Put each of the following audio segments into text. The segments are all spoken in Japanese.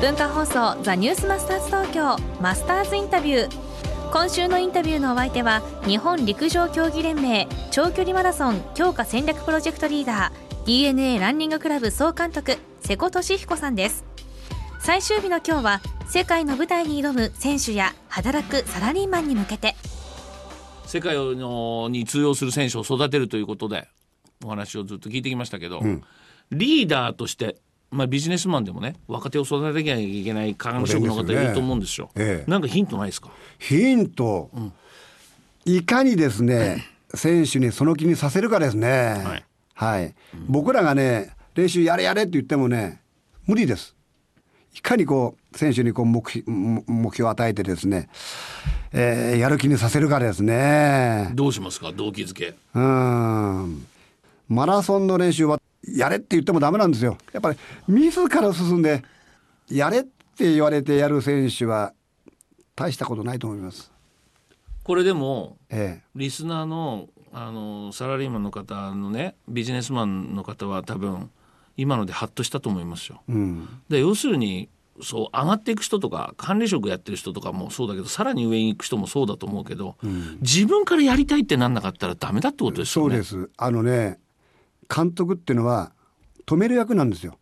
文化放送ザニュースマスターズ東京マスターズインタビュー。今週のインタビューのお相手は日本陸上競技連盟長距離マラソン強化戦略プロジェクトリーダー DNA ランニングクラブ総監督瀬古利彦さんです。最終日の今日は世界の舞台に挑む選手や働くサラリーマンに向けて。世界のに通用する選手を育てるということでお話をずっと聞いてきましたけど、うん、リーダーとしてまあ、ビジネスマンでもね若手を育てなきゃいけない管理職の方いると思うんですよ。すねええ、なんかヒントないですか？ヒント、うん、いかにですね、選手にその気にさせるかですね。はい、はい、僕らがね練習やれやれって言ってもね無理です。いかにこう選手にこう目目標を与えてですね、えー、やる気にさせるかですね。どうしますか？動機づけ。うんマラソンの練習はやれって言ってもダメなんですよ。やっぱり自ら進んでやれって言われてやる選手は大したことないと思います。これでも、ええ、リスナーのあのサラリーマンの方のねビジネスマンの方は多分今のでハッとしたと思いますよ。うん、で要するにそう上がっていく人とか管理職やってる人とかもそうだけどさらに上に行く人もそうだと思うけど、うん、自分からやりたいってなんなかったらダメだってことですよね。そうですあのね監督っていうのは止める役なんですよ。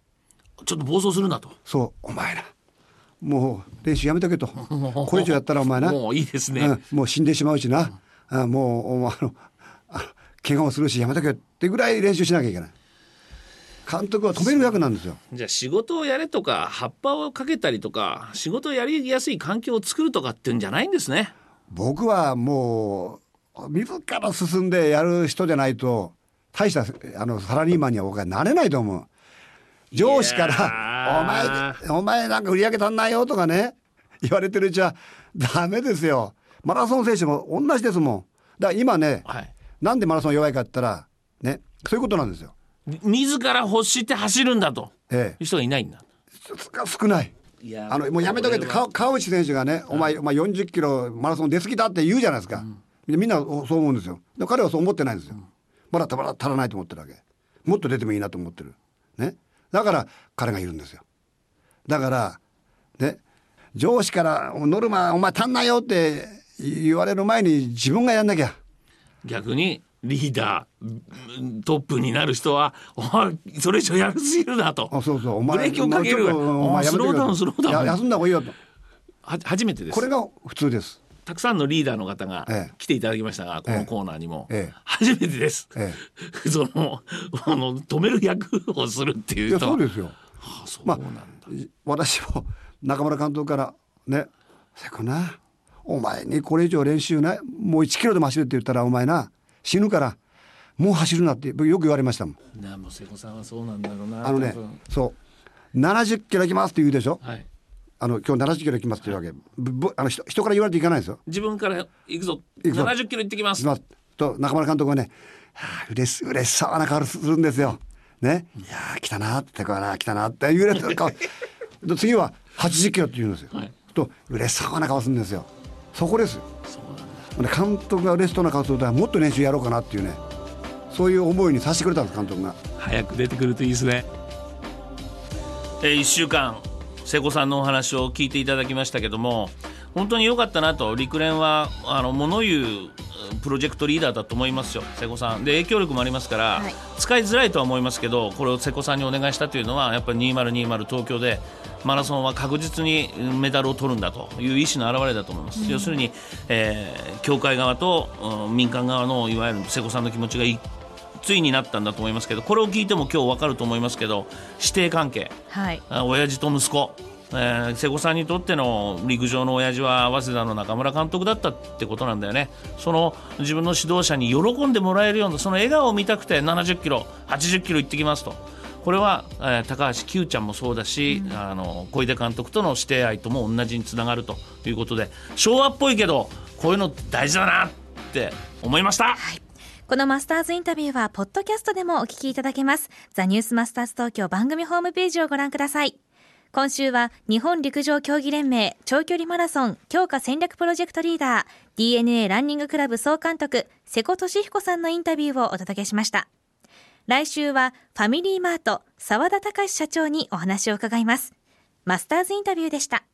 ちょっと暴走するなと。そう。お前らもう練習やめとけと。これ以上やったらお前な。もういいですね、うん、もう死んでしまうしな、うん、もうあのあ怪我をするしやめとけってぐらい練習しなきゃいけない。監督は止める役なんですよ。じゃあ仕事をやれとか葉っぱをかけたりとか仕事をやりやすい環境を作るとかっていうんじゃないんですね。僕はもう自ら進んでやる人じゃないと大したあのサラリーマンには僕はなれないと思う。上司から「お前お前なんか売り上げ足んないよ」とかね言われてるうちはダメですよ。マラソン選手も同じですもん。だから今ね、はい、なんでマラソン弱いかって言ったらねそういうことなんですよ。自ら欲して走るんだと、ええ、いう人がいないんだ。少ない。あのもうやめとけって川内選手がね、お前お前40キロマラソン出過ぎだって言うじゃないですか、うん、みんなそう思うんですよで彼はそう思ってないんですよ、うんまだまだ足らないと思ってるわけ。もっと出てもいいなと思ってる。ね。だから彼がいるんですよ。だからね。上司から「ノルマお前足んないよ」って言われる前に自分がやんなきゃ。逆にリーダートップになる人は「お前それ以上やるすぎるな」と。あそうそう。お前ブレーキをかける。お前スローダウンスローダウン。休んだ方がいいよと。は初めてです。これが普通ですたくさんのリーダーの方が来ていただきましたが、このコーナーにも、初めてです、そのあの止める役をするっていう人そうですよ、はあ、そうなんだ、まあ、私も中村監督からね「せこなお前にこれ以上練習ない。もう1キロでも走るって言ったらお前な死ぬからもう走るな」ってよく言われましたもん。なもう瀬古さんはそうなんだろうなあのねそう。70キロいきますって言うでしょ、はい、あの今日70キロ行きますっていうわけ、ぶあの人人から言われていかないですよ。自分から行くぞ。70キロ行ってきます。と中村監督はね、はあ、嬉し嬉しそうな顔するんですよ。ね。いや来たなってこな来たなって言われて顔。次は80キロって言うんですよ、はい、と嬉しそうな顔するんですよ。そこですよ。監督が嬉しそうな顔するともっと練習やろうかなっていうね。そういう思いにさせてくれたんです監督が。早く出てくるといいですね。えー、1週間瀬古さんのお話を聞いていただきましたけども本当に良かったなと。陸連はあの物言うプロジェクトリーダーだと思いますよ。瀬古さん。で影響力もありますから、はい、使いづらいとは思いますけどこれを瀬古さんにお願いしたというのはやっぱり2020東京でマラソンは確実にメダルを取るんだという意思の表れだと思います、うん、要するに、えー、協会側と、うん、民間側のいわゆる瀬古さんの気持ちが一ついになったんだと思いますけどこれを聞いても今日分かると思いますけど師弟関係、はい、親父と息子。えー、瀬古さんにとっての陸上の親父は早稲田の中村監督だったってことなんだよね。その自分の指導者に喜んでもらえるようなその笑顔を見たくて70キロ80キロ行ってきますと。これは、えー、高橋九ちゃんもそうだし、うん、あの小出監督との師弟愛とも同じにつながるということで昭和っぽいけどこういうの大事だなって思いました。はいこのマスターズインタビューは、ポッドキャストでもお聞きいただけます。ザ・ニュースマスターズ東京番組ホームページをご覧ください。今週は、日本陸上競技連盟長距離マラソン強化戦略プロジェクトリーダー、DNA ランニングクラブ総監督、瀬古利彦さんのインタビューをお届けしました。来週は、ファミリーマート、沢田隆社長にお話を伺います。マスターズインタビューでした